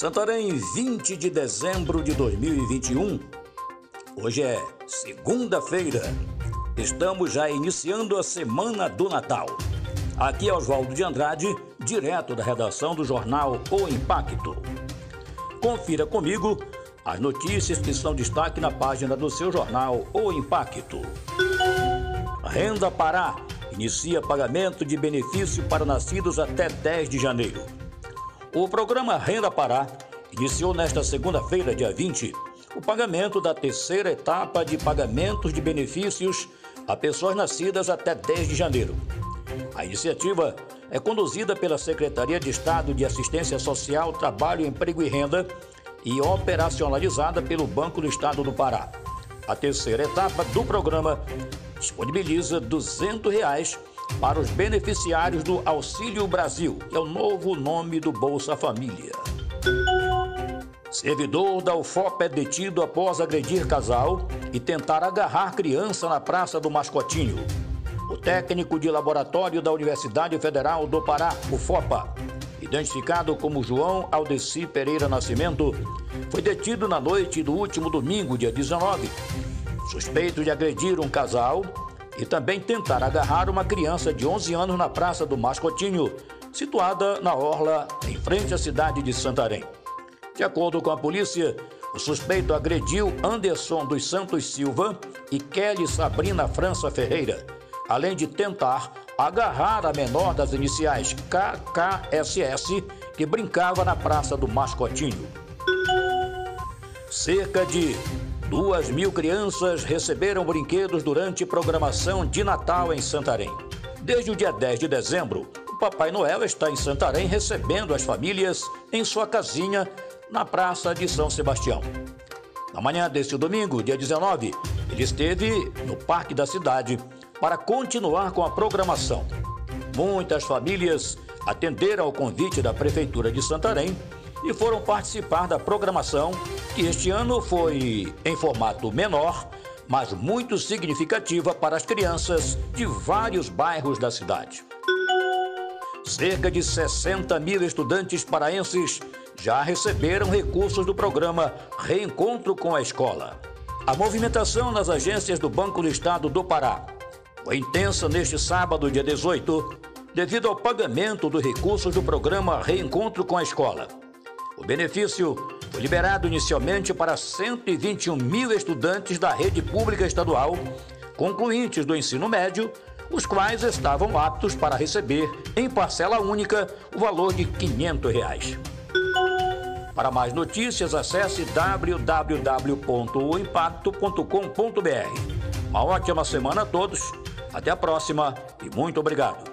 Santarém, 20 de dezembro de 2021. Hoje é segunda-feira. Estamos já iniciando a semana do Natal. Aqui é Oswaldo de Andrade, direto da redação do jornal O Impacto. Confira comigo as notícias que são destaque na página do seu jornal O Impacto. Renda Pará inicia pagamento de benefício para nascidos até 10 de janeiro. O programa Renda Pará iniciou nesta segunda-feira, dia 20, o pagamento da terceira etapa de pagamentos de benefícios a pessoas nascidas até 10 de janeiro. A iniciativa é conduzida pela Secretaria de Estado de Assistência Social, Trabalho, Emprego e Renda e operacionalizada pelo Banco do Estado do Pará. A terceira etapa do programa disponibiliza 200 reais para os beneficiários do Auxílio Brasil, é o novo nome do Bolsa Família. Servidor da UFOP é detido após agredir casal e tentar agarrar criança na Praça do Mascotinho. O técnico de laboratório da Universidade Federal do Pará, UFOPA, identificado como João Aldeci Pereira Nascimento, foi detido na noite do último domingo, dia 19, suspeito de agredir um casal e também tentar agarrar uma criança de 11 anos na Praça do Mascotinho, situada na Orla, em frente à cidade de Santarém. De acordo com a polícia, o suspeito agrediu Anderson dos Santos Silva e Kelly Sabrina França Ferreira, além de tentar agarrar a menor das iniciais KKSS, que brincava na Praça do Mascotinho. Cerca de Duas mil crianças receberam brinquedos durante programação de Natal em Santarém. Desde o dia 10 de dezembro, o Papai Noel está em Santarém recebendo as famílias em sua casinha na Praça de São Sebastião. Na manhã deste domingo, dia 19, ele esteve no Parque da Cidade para continuar com a programação. Muitas famílias atenderam ao convite da Prefeitura de Santarém e foram participar da programação, que este ano foi em formato menor, mas muito significativa para as crianças de vários bairros da cidade. Cerca de 60 mil estudantes paraenses já receberam recursos do programa Reencontro com a Escola. A movimentação nas agências do Banco do Estado do Pará foi intensa neste sábado, dia 18, devido ao pagamento dos recursos do programa Reencontro com a Escola. O benefício foi liberado inicialmente para 121 mil estudantes da rede pública estadual, concluintes do ensino médio, os quais estavam aptos para receber, em parcela única, o valor de 500 reais. Para mais notícias, acesse www.oimpacto.com.br. Uma ótima semana a todos, até a próxima e muito obrigado.